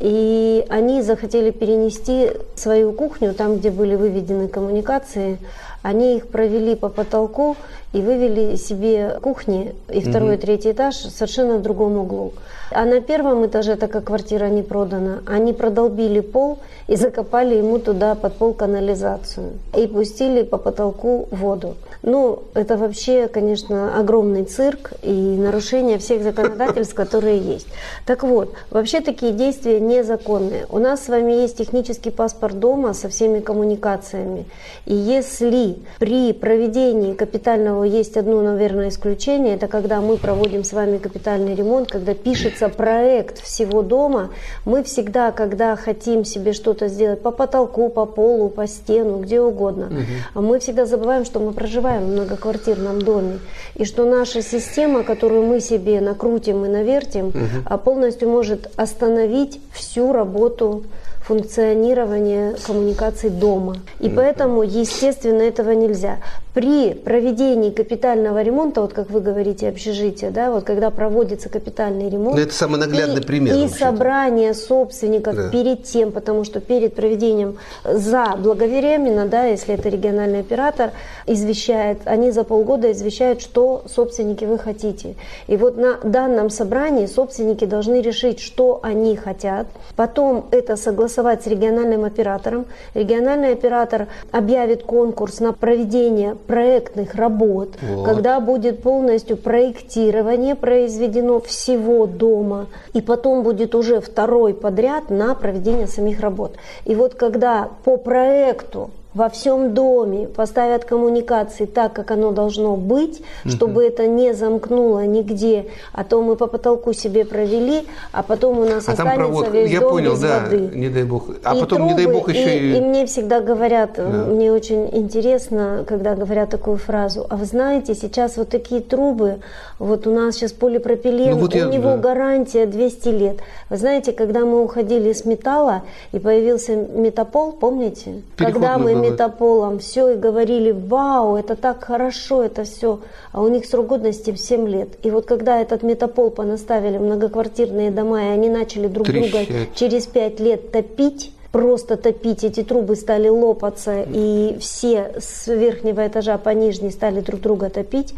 И они захотели перенести свою кухню, там, где были выведены коммуникации, они их провели по потолку и вывели себе кухни и второй, и третий этаж совершенно в другом углу. А на первом этаже, так как квартира не продана, они продолбили пол и закопали ему туда под пол канализацию. И пустили по потолку воду. Ну, это вообще, конечно, огромный цирк и нарушение всех законодательств, которые есть. Так вот, вообще такие действия незаконные. У нас с вами есть технический паспорт дома со всеми коммуникациями. И если при проведении капитального есть одно, наверное, исключение, это когда мы проводим с вами капитальный ремонт, когда пишется проект всего дома, мы всегда, когда хотим себе что-то сделать по потолку, по полу, по стену, где угодно, угу. мы всегда забываем, что мы проживаем в многоквартирном доме, и что наша система, которую мы себе накрутим и навертим, угу. полностью может остановить всю работу функционирование коммуникаций дома. И поэтому, естественно, этого нельзя. При проведении капитального ремонта, вот как вы говорите, общежития, да, вот когда проводится капитальный ремонт. Но это самый наглядный и, пример. И вообще-то. собрание собственников Да. перед тем, потому что перед проведением заблаговременно, да, если это региональный оператор, извещает, они за полгода извещают, что собственники вы хотите. И вот на данном собрании собственники должны решить, что они хотят, потом это согласовать с региональным оператором. Региональный оператор объявит конкурс на проведение проектных работ, Вот. когда будет полностью проектирование произведено всего дома, и потом будет уже второй подряд на проведение самих работ. И вот когда по проекту во всем доме поставят коммуникации так, как оно должно быть, чтобы это не замкнуло нигде, а то мы по потолку себе провели, а потом у нас А там останется провод, весь я дом понял, без да, воды. не дай бог. А И потом, не дай трубы, бог, еще и, и... и мне всегда говорят, Да. мне очень интересно, когда говорят такую фразу, а вы знаете, сейчас вот такие трубы, вот у нас сейчас полипропилен, Ну вот у я- него да. гарантия 200 лет. Вы знаете, когда мы уходили с металла и появился метапол, помните? когда мы было. Метаполом все и говорили, вау, это так хорошо, это все, а у них срок годности в 7 лет. И вот когда этот метапол понаставили многоквартирные дома, и они начали друг друга Трещать. через 5 лет топить, просто топить, эти трубы стали лопаться, и все с верхнего этажа по нижний стали друг друга топить,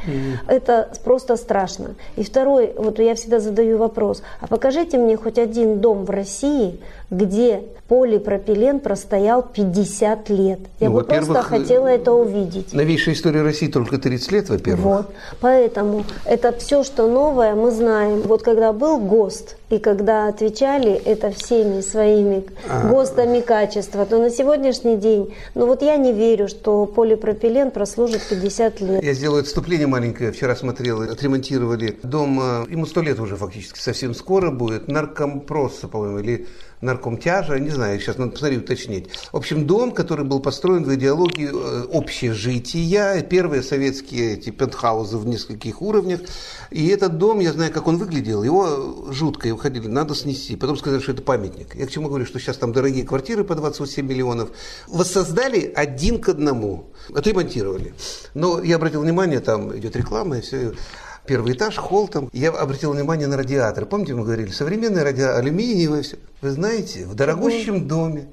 это просто страшно. И второй, вот я всегда задаю вопрос, а покажите мне хоть один дом в России, где полипропилен простоял 50 лет. Я Ну, бы просто во-первых, хотела это увидеть. Новейшая история России только 30 лет, во-первых. Вот. Поэтому это все, что новое, мы знаем. Вот когда был ГОСТ, и когда отвечали это всеми своими А. ГОСТами качества, то на сегодняшний день, ну вот я не верю, что полипропилен прослужит 50 лет. Я сделаю отступление маленькое. Вчера смотрел, отремонтировали дом, э, ему сто лет уже фактически, совсем скоро будет, наркомпроса, по-моему, или наркомтяжа, не знаю, сейчас надо посмотреть, уточнить. В общем, дом, который был построен в идеологии э, общежития, первые советские эти пентхаузы в нескольких уровнях. И этот дом, я знаю, как он выглядел, его жутко, его ходили, надо снести. Потом сказали, что это памятник. Я к чему говорю, что сейчас там дорогие квартиры по 27 миллионов. Воссоздали один к одному, отремонтировали. Но я обратил внимание, там идет реклама и все. Первый этаж, холл там. Я обратил внимание на радиатор. Помните, мы говорили, современный радиатор, алюминиевый, все. Вы знаете, в дорогущем доме,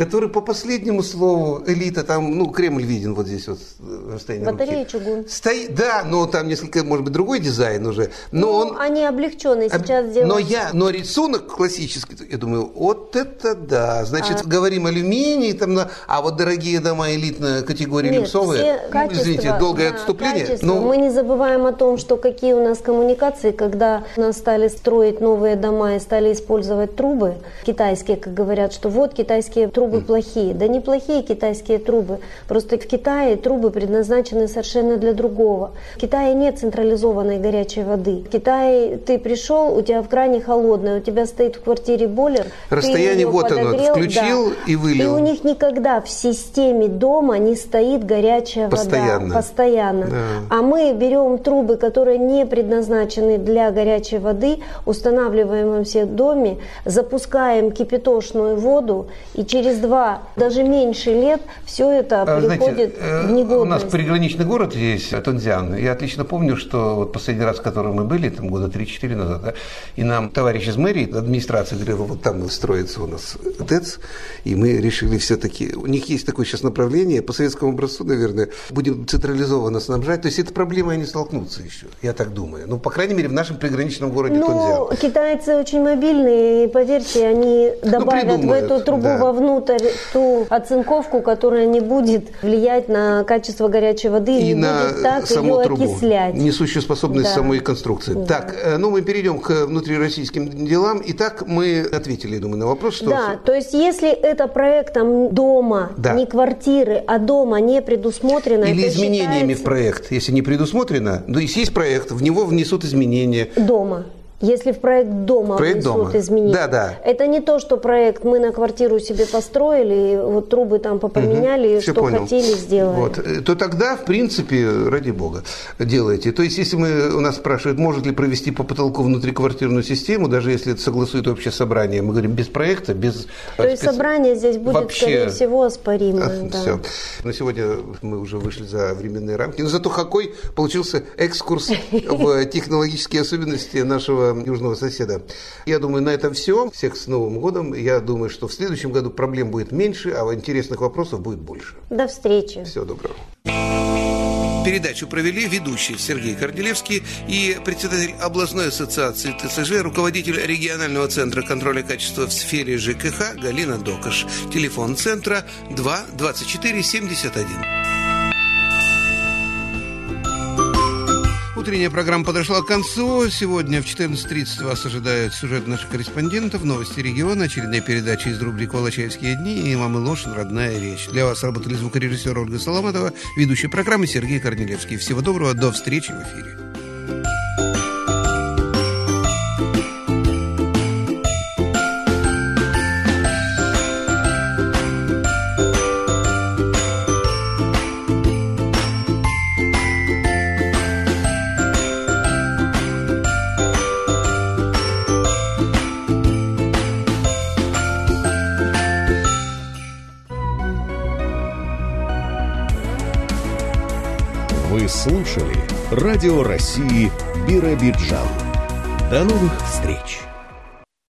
который по последнему слову элита, там, ну, Кремль виден вот здесь вот, э, расстояние Батарея руки. чугун. Стоит, да, но там несколько, может быть, другой дизайн уже. Но Ну, он они облегченные сейчас делают. но я, но рисунок классический, я думаю, вот это да. Значит, А- говорим алюминий, там, на- а вот дорогие дома элитной категории Нет, люксовые, все ну, извините, долгое да, отступление. качество. но Мы не забываем о том, что какие у нас коммуникации, когда у нас стали строить новые дома и стали использовать трубы китайские, как говорят, что вот китайские трубы плохие. Да неплохие китайские трубы. Просто в Китае трубы предназначены совершенно для другого. В Китае нет централизованной горячей воды. В Китае ты пришел, у тебя в кране холодное, у тебя стоит в квартире бойлер. Расстояние вот оно, подогрел, включил и вылил. И у них никогда в системе дома не стоит горячая Постоянно. вода. Постоянно. Да. А мы берем трубы, которые не предназначены для горячей воды, устанавливаем им все в доме, запускаем кипятошную воду, и через два, даже меньше лет, все это А, приходит э, в у негодность. нас приграничный город здесь, Тунзян. Я отлично помню, что вот последний раз, в котором мы были, там года 3-4 назад, да, и нам товарищ из мэрии, администрация говорила, вот там строится у нас ТЭЦ, и мы решили все-таки, у них есть такое сейчас направление, по советскому образцу, наверное, будем централизованно снабжать. То есть эта проблема они столкнутся еще, я так думаю. Ну, по крайней мере, в нашем приграничном городе Ну, Тунзян. китайцы очень мобильные, и поверьте, они добавят в Ну, придумают, эту трубу да. вовнутрь ту оцинковку, которая не будет влиять на качество горячей воды и, и не на будет так саму ее трубу, окислять. несущую способность Да. самой конструкции. Да. Так, э, ну мы перейдем к внутрироссийским делам. Итак, мы ответили, я думаю, на вопрос, что Да, то есть если это проектом дома, Да. не квартиры, а дома не предусмотрено, или изменениями считается в проект, если не предусмотрено, то есть есть проект, в него внесут изменения. дома. Если в проект дома проект внесут дома. изменения. Да, да. Это не то, что проект мы на квартиру себе построили, вот трубы там попоменяли, Угу, что понял. хотели, сделали. Вот. То тогда, в принципе, ради бога, делайте. То есть, если мы, у нас спрашивают, может ли провести по потолку внутриквартирную систему, даже если это согласует общее собрание, мы говорим без проекта, без... То есть собрание здесь будет, Вообще- скорее всего, оспоримое. да. Все. На сегодня мы уже вышли за временные рамки. Но зато какой получился экскурс в технологические особенности нашего южного соседа. Я думаю, на этом все. Всех с Новым годом. Я думаю, что в следующем году проблем будет меньше, а интересных вопросов будет больше. До встречи. Всего доброго. Передачу провели ведущий Сергей Корнелевский и председатель областной ассоциации ТСЖ, руководитель регионального центра контроля качества в сфере ЖКХ Галина Докаш. Телефон центра 2 24 71. Утренняя программа подошла к концу. Сегодня в 14.30 вас ожидает сюжет наших корреспондентов, новости региона, очередная передача из рубрик «Волочаевские дни» и «Мамы Лошин. Родная речь». Для вас работали звукорежиссер Ольга Соломатова, ведущий программы Сергей Корнелевский. Всего доброго, до встречи в эфире. Слушали Радио России Биробиджан. До новых встреч!